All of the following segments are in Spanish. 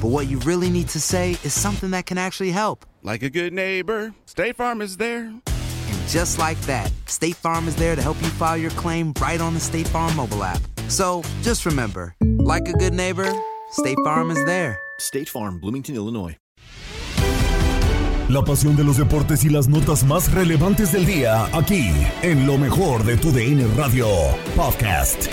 but what you really need to say is something that can actually help. Like a good neighbor, State Farm is there. And just like that, State Farm is there to help you file your claim right on the State Farm mobile app. So just remember, like a good neighbor, State Farm is there. State Farm, Bloomington, Illinois. La pasión de los deportes y las notas más relevantes del día, aquí, en lo mejor de tu DN Radio Podcast.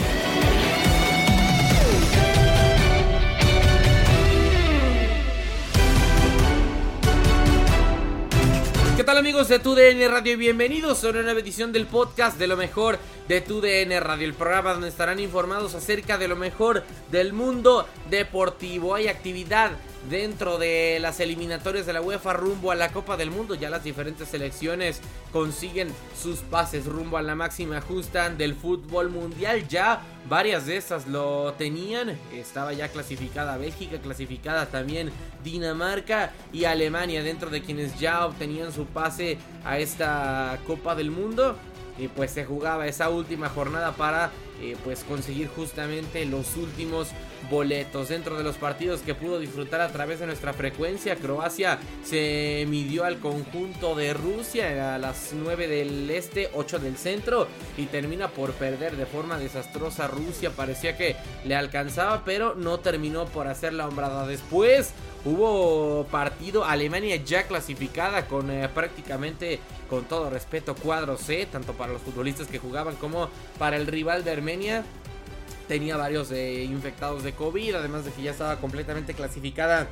Tal amigos de TUDN Radio? Bienvenidos a una nueva edición del podcast de lo mejor de TUDN Radio, el programa donde estarán informados acerca de lo mejor del mundo deportivo. Hay actividad dentro de las eliminatorias de la UEFA rumbo a la Copa del Mundo. Ya las diferentes selecciones consiguen sus pases rumbo a la máxima justa del fútbol mundial. Ya varias de esas lo tenían. Estaba ya clasificada Bélgica, clasificada también Dinamarca y Alemania dentro de quienes ya obtenían su pase a esta Copa del Mundo. Y pues se jugaba esa última jornada para eh, pues conseguir justamente los últimos boletos dentro de los partidos que pudo disfrutar a través de nuestra frecuencia. Croacia se midió al conjunto de Rusia a las 9 del este, 8 del centro y termina por perder de forma desastrosa. Rusia parecía que le alcanzaba, pero no terminó por hacer la hombrada. Después hubo partido Alemania ya clasificada con eh, prácticamente con todo respeto cuadro C, tanto para los futbolistas que jugaban como para el rival de Tenía varios eh, infectados de COVID, además de que ya estaba completamente clasificada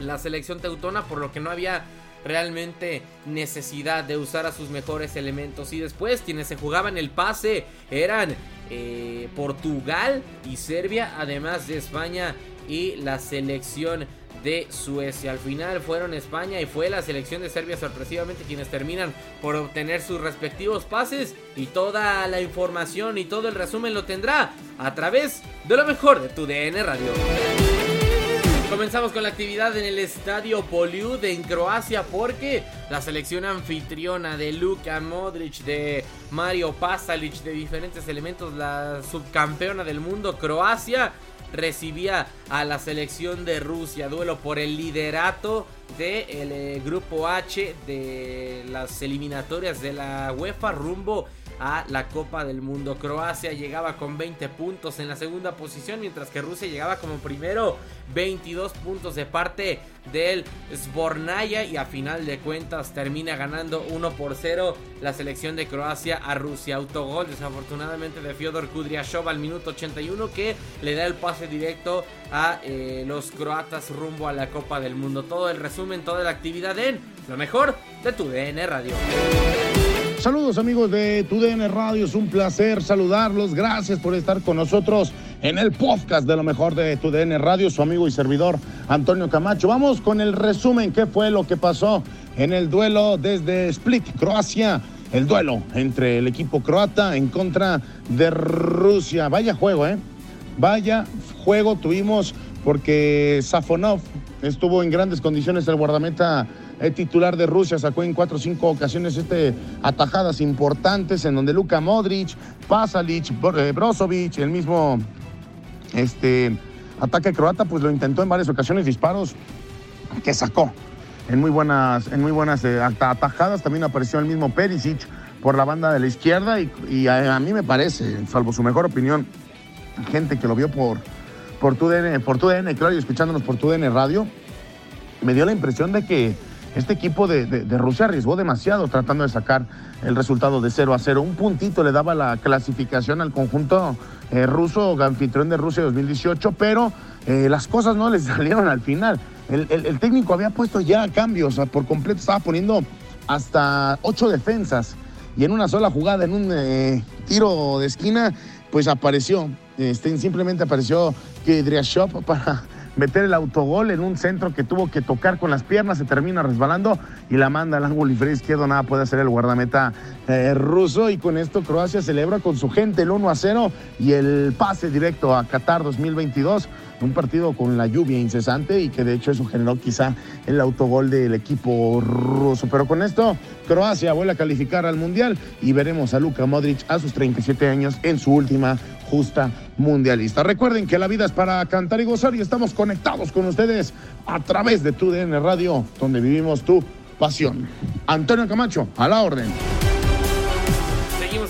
la selección teutona, por lo que no había realmente necesidad de usar a sus mejores elementos. Y después quienes se jugaban el pase eran eh, Portugal y Serbia, además de España y la selección de Suecia. Al final fueron España y fue la selección de Serbia sorpresivamente quienes terminan por obtener sus respectivos pases y toda la información y todo el resumen lo tendrá a través de lo mejor de tu DN Radio. Comenzamos con la actividad en el estadio Poliud en Croacia porque la selección anfitriona de Luka Modric, de Mario Pasalic, de diferentes elementos, la subcampeona del mundo Croacia recibía a la selección de Rusia, duelo por el liderato del eh, grupo H de las eliminatorias de la UEFA rumbo a la Copa del Mundo. Croacia llegaba con 20 puntos en la segunda posición, mientras que Rusia llegaba como primero 22 puntos de parte del Sbornaya y a final de cuentas termina ganando 1 por 0 la selección de Croacia a Rusia. Autogol desafortunadamente de Fyodor Kudryashov al minuto 81 que le da el pase directo a eh, los croatas rumbo a la Copa del Mundo. Todo el resumen, toda la actividad en lo mejor de tu DN Radio. Saludos amigos de TUDN Radio, es un placer saludarlos, gracias por estar con nosotros en el podcast de lo mejor de TUDN Radio, su amigo y servidor Antonio Camacho. Vamos con el resumen, qué fue lo que pasó en el duelo desde Split, Croacia, el duelo entre el equipo croata en contra de Rusia. Vaya juego, ¿eh? Vaya juego tuvimos porque Safonov estuvo en grandes condiciones el guardameta el titular de Rusia, sacó en cuatro o cinco ocasiones este, atajadas importantes en donde Luka Modric, Pasalic, eh, Brozovic, el mismo este, ataque croata, pues lo intentó en varias ocasiones, disparos que sacó en muy buenas, en muy buenas eh, atajadas. También apareció el mismo Perisic por la banda de la izquierda y, a, mí me parece, salvo su mejor opinión, gente que lo vio por, por TUDN, por TUDN, claro, y escuchándonos por TUDN Radio, me dio la impresión de que este equipo de, Rusia arriesgó demasiado tratando de sacar el resultado de 0 a 0. Un puntito le daba la clasificación al conjunto eh, ruso, anfitrión de Rusia 2018, pero eh, las cosas no les salieron al final. El, técnico había puesto ya cambios, por completo estaba poniendo hasta ocho defensas y en una sola jugada, en un eh, tiro de esquina, pues apareció, este, simplemente apareció que Shop para meter el autogol en un centro que tuvo que tocar con las piernas, se termina resbalando y la manda al ángulo izquierdo, nada puede hacer el guardameta eh, ruso y con esto Croacia celebra con su gente el 1 a 0 y el pase directo a Qatar 2022 un partido con la lluvia incesante y que de hecho eso generó quizá el autogol del equipo ruso. Pero con esto, Croacia vuelve a calificar al Mundial y veremos a Luka Modric a sus 37 años en su última justa mundialista. Recuerden que la vida es para cantar y gozar y estamos conectados con ustedes a través de tu DN Radio, donde vivimos tu pasión. Antonio Camacho, a la orden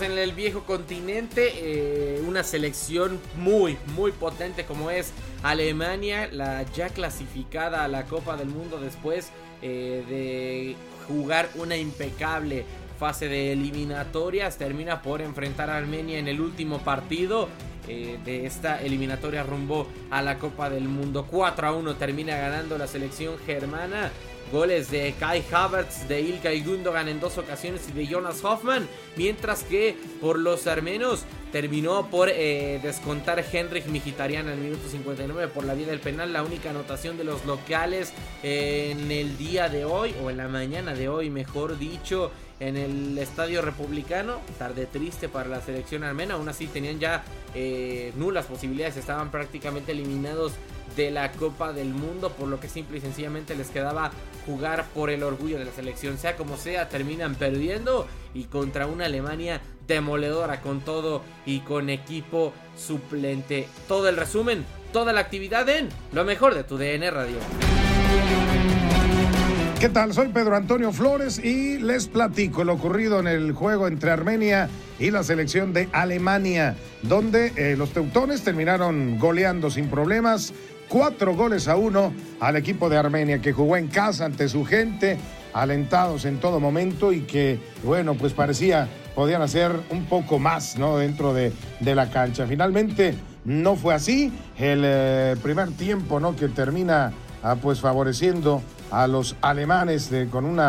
en el viejo continente, eh, una selección muy, muy potente como es Alemania, la ya clasificada a la Copa del Mundo después eh, de jugar una impecable fase de eliminatorias, termina por enfrentar a Armenia en el último partido. Eh, de esta eliminatoria rumbo a la Copa del Mundo 4 a 1 termina ganando la selección germana Goles de Kai Havertz, de Ilkay Gundogan en dos ocasiones y de Jonas Hoffman. Mientras que por los armenos terminó por eh, descontar Henrik Mkhitaryan en el minuto 59 por la vía del penal. La única anotación de los locales en el día de hoy, o en la mañana de hoy, mejor dicho, en el Estadio Republicano. Tarde triste para la selección armena. Aún así tenían ya eh, nulas posibilidades. Estaban prácticamente eliminados de la Copa del Mundo, por lo que simple y sencillamente les quedaba jugar por el orgullo de la selección. Sea como sea, terminan perdiendo y contra una Alemania demoledora con todo y con equipo suplente. Todo el resumen, toda la actividad en lo mejor de tu DN Radio. ¿Qué tal? Soy Pedro Antonio Flores y les platico lo ocurrido en el juego entre Armenia y la selección de Alemania, donde eh, los teutones terminaron goleando sin problemas cuatro goles a uno al equipo de Armenia que jugó en casa ante su gente, alentados en todo momento y que, bueno, pues parecía podían hacer un poco más, ¿no? Dentro de, la cancha. Finalmente no fue así. El eh, primer tiempo, ¿no? Que termina ah, pues favoreciendo a los alemanes con un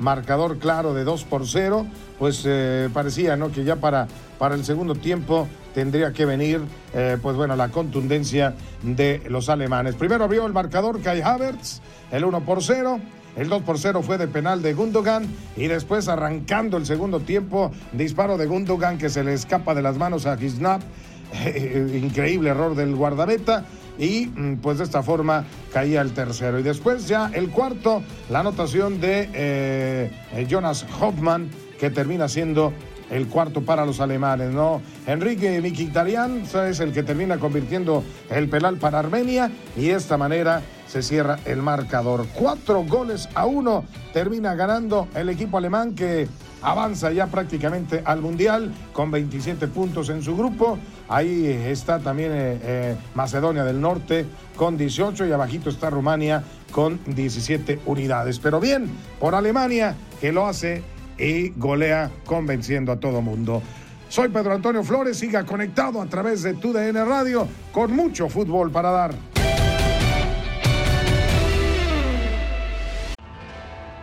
marcador claro de 2 por 0, pues eh, parecía ¿no? que ya para, para el segundo tiempo tendría que venir, eh, pues bueno, la contundencia de los alemanes. Primero abrió el marcador Kai Havertz, el 1 por 0. El 2 por 0 fue de penal de Gundogan y después arrancando el segundo tiempo, disparo de Gundogan que se le escapa de las manos a Gisnap. increíble error del guardameta y mm, pues de esta forma caía el tercero. Y después ya el cuarto, la anotación de eh, Jonas Hoffman que termina siendo el cuarto para los alemanes, ¿no? Enrique Mkhitaryan es el que termina convirtiendo el penal para Armenia y de esta manera se cierra el marcador. Cuatro goles a uno termina ganando el equipo alemán que avanza ya prácticamente al Mundial con 27 puntos en su grupo. Ahí está también eh, eh, Macedonia del Norte con 18 y abajito está Rumania con 17 unidades. Pero bien, por Alemania que lo hace y golea convenciendo a todo mundo. Soy Pedro Antonio Flores, siga conectado a través de tu DN Radio con mucho fútbol para dar.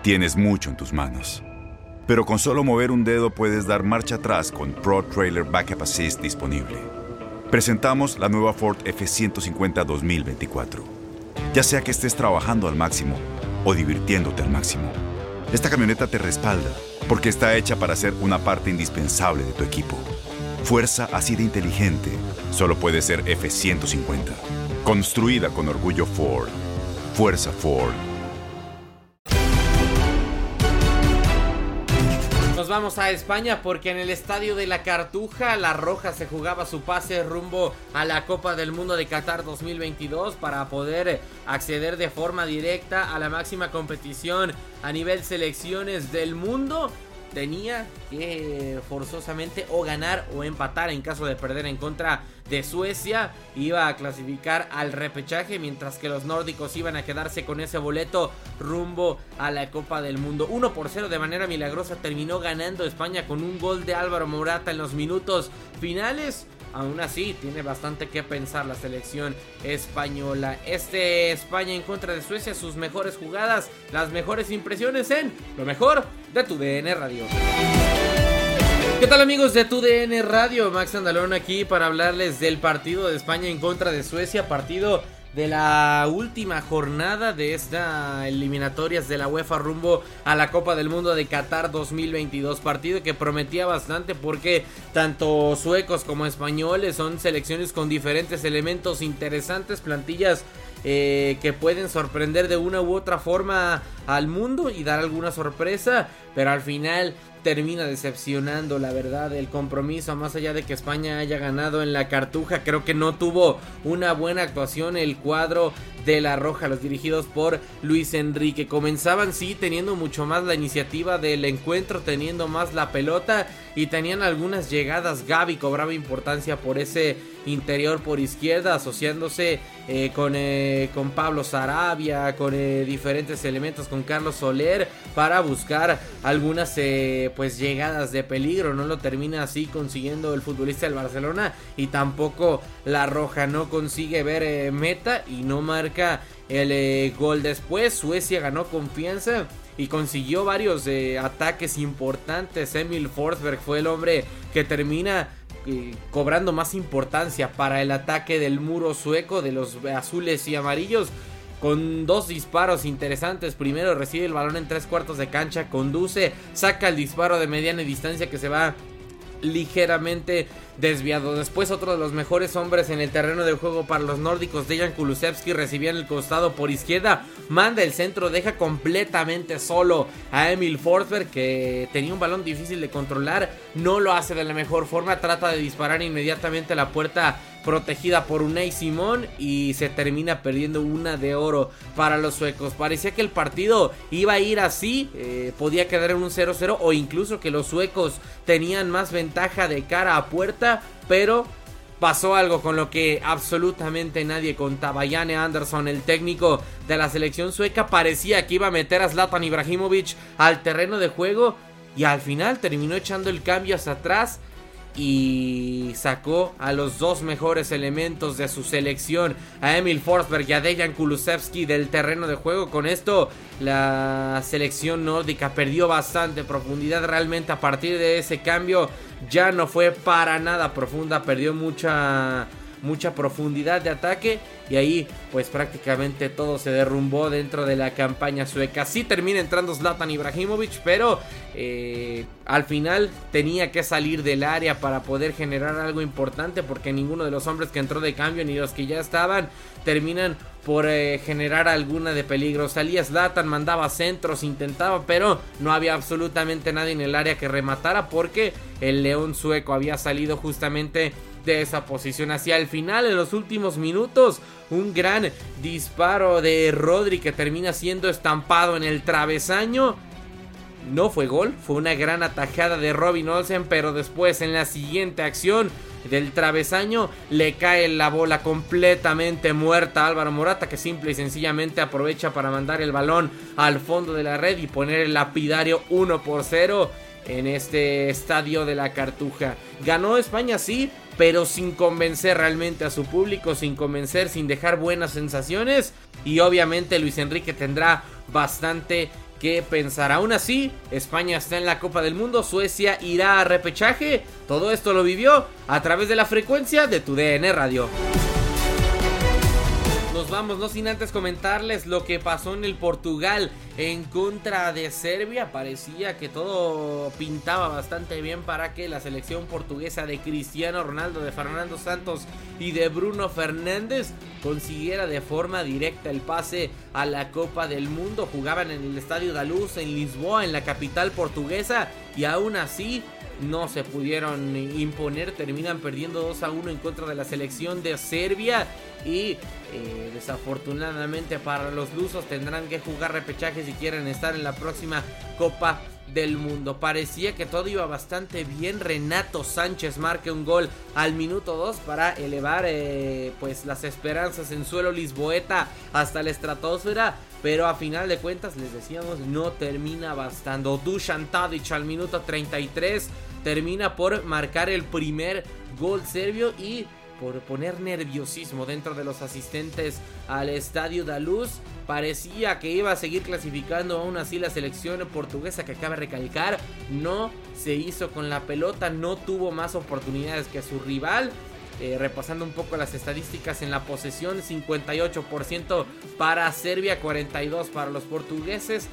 Tienes mucho en tus manos, pero con solo mover un dedo puedes dar marcha atrás con Pro Trailer Backup Assist disponible. Presentamos la nueva Ford F150 2024. Ya sea que estés trabajando al máximo o divirtiéndote al máximo, esta camioneta te respalda porque está hecha para ser una parte indispensable de tu equipo. Fuerza así de inteligente solo puede ser F-150. Construida con orgullo Ford. Fuerza Ford. Vamos a España porque en el estadio de la Cartuja, la Roja se jugaba su pase rumbo a la Copa del Mundo de Qatar 2022 para poder acceder de forma directa a la máxima competición a nivel selecciones del mundo tenía que forzosamente o ganar o empatar en caso de perder en contra de Suecia. Iba a clasificar al repechaje mientras que los nórdicos iban a quedarse con ese boleto rumbo a la Copa del Mundo. 1 por 0 de manera milagrosa terminó ganando España con un gol de Álvaro Morata en los minutos finales. Aún así, tiene bastante que pensar la selección española. Este España en contra de Suecia, sus mejores jugadas, las mejores impresiones en lo mejor de tu DN Radio. ¿Qué tal amigos de tu DN Radio? Max Andalón aquí para hablarles del partido de España en contra de Suecia, partido de la última jornada de esta eliminatorias de la UEFA rumbo a la Copa del Mundo de Qatar 2022. Partido que prometía bastante porque tanto suecos como españoles son selecciones con diferentes elementos interesantes, plantillas eh, que pueden sorprender de una u otra forma al mundo y dar alguna sorpresa, pero al final termina decepcionando, la verdad, el compromiso, más allá de que España haya ganado en la cartuja, creo que no tuvo una buena actuación el cuadro de la Roja, los dirigidos por Luis Enrique. Comenzaban sí teniendo mucho más la iniciativa del encuentro, teniendo más la pelota y tenían algunas llegadas. Gaby cobraba importancia por ese interior por izquierda, asociándose eh, con, eh, con Pablo Sarabia, con eh, diferentes elementos, con Carlos Soler, para buscar algunas pues llegadas de peligro. No lo termina así consiguiendo el futbolista del Barcelona y tampoco la Roja no consigue ver meta y no marca el gol después. Suecia ganó confianza y consiguió varios ataques importantes. Emil Forsberg fue el hombre que termina eh, cobrando más importancia para el ataque del muro sueco de los azules y amarillos. Con dos disparos interesantes. Primero recibe el balón en tres cuartos de cancha. Conduce. Saca el disparo de mediana distancia que se va ligeramente desviado. Después otro de los mejores hombres en el terreno de juego para los nórdicos, Dejan Kulusevski, recibía en el costado por izquierda, manda el centro, deja completamente solo a Emil Forsberg que tenía un balón difícil de controlar, no lo hace de la mejor forma, trata de disparar inmediatamente a la puerta protegida por Unai Simón y se termina perdiendo una de oro para los suecos. Parecía que el partido iba a ir así, eh, podía quedar en un 0-0 o incluso que los suecos tenían más ventaja de cara a puerta, pero pasó algo con lo que absolutamente nadie contaba. Jane Anderson, el técnico de la selección sueca, parecía que iba a meter a Zlatan Ibrahimovic al terreno de juego y al final terminó echando el cambio hacia atrás y sacó a los dos mejores elementos de su selección, a Emil Forsberg y a Dejan Kulusevski del terreno de juego. Con esto la selección nórdica perdió bastante profundidad realmente a partir de ese cambio. Ya no fue para nada profunda, perdió mucha mucha profundidad de ataque y ahí pues prácticamente todo se derrumbó dentro de la campaña sueca. Sí termina entrando Zlatan Ibrahimovic, pero eh, al final tenía que salir del área para poder generar algo importante porque ninguno de los hombres que entró de cambio ni los que ya estaban terminan por eh, generar alguna de peligro. Salía Zlatan, mandaba centros, intentaba, pero no había absolutamente nadie en el área que rematara porque el león sueco había salido justamente de esa posición. Hacia el final, en los últimos minutos, un gran disparo de Rodri que termina siendo estampado en el travesaño. No fue gol, fue una gran atajada de Robin Olsen, pero después en la siguiente acción del travesaño le cae la bola completamente muerta a Álvaro Morata que simple y sencillamente aprovecha para mandar el balón al fondo de la red y poner el lapidario 1 por 0 en este estadio de la Cartuja. Ganó España sí, pero sin convencer realmente a su público, sin convencer, sin dejar buenas sensaciones. Y obviamente Luis Enrique tendrá bastante que pensar. Aún así, España está en la Copa del Mundo, Suecia irá a repechaje. Todo esto lo vivió a través de la frecuencia de tu DN Radio. Nos vamos, no sin antes comentarles lo que pasó en el Portugal en contra de Serbia. Parecía que todo pintaba bastante bien para que la selección portuguesa de Cristiano Ronaldo, de Fernando Santos y de Bruno Fernández consiguiera de forma directa el pase a la Copa del Mundo. Jugaban en el Estadio da Luz en Lisboa, en la capital portuguesa, y aún así no se pudieron imponer, terminan perdiendo 2 a 1 en contra de la selección de Serbia y eh, desafortunadamente para los lusos tendrán que jugar repechaje si quieren estar en la próxima Copa del Mundo. Parecía que todo iba bastante bien. Renato Sánchez marca un gol al minuto 2 para elevar eh, pues las esperanzas en suelo lisboeta hasta la estratosfera. Pero a final de cuentas, les decíamos, no termina bastando. Dusan Tadic al minuto 33 termina por marcar el primer gol serbio y por poner nerviosismo dentro de los asistentes al estadio da Luz. Parecía que iba a seguir clasificando aún así la selección portuguesa que acaba de recalcar. No se hizo con la pelota, no tuvo más oportunidades que su rival. Eh, repasando un poco las estadísticas en la posesión, 58% para Serbia, 42% para los portugueses.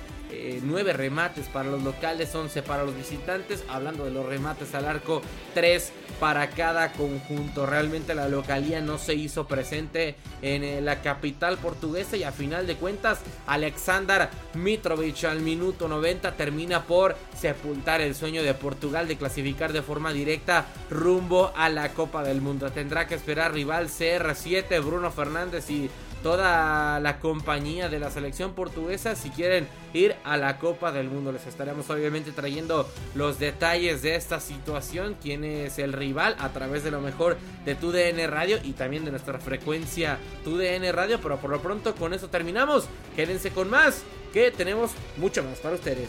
9 eh, remates para los locales, 11 para los visitantes. Hablando de los remates al arco, 3 para cada conjunto. Realmente la localía no se hizo presente en eh, la capital portuguesa y a final de cuentas Alexander Mitrovic al minuto 90 termina por sepultar el sueño de Portugal de clasificar de forma directa rumbo a la Copa del Mundo. Tendrá que esperar rival CR7 Bruno Fernández y toda la compañía de la selección portuguesa si quieren ir a la Copa del Mundo. Les estaremos obviamente trayendo los detalles de esta situación, quién es el rival a través de lo mejor de tu DN Radio y también de nuestra frecuencia tu DN Radio, pero por lo pronto con eso terminamos. Quédense con más, que tenemos mucho más para ustedes.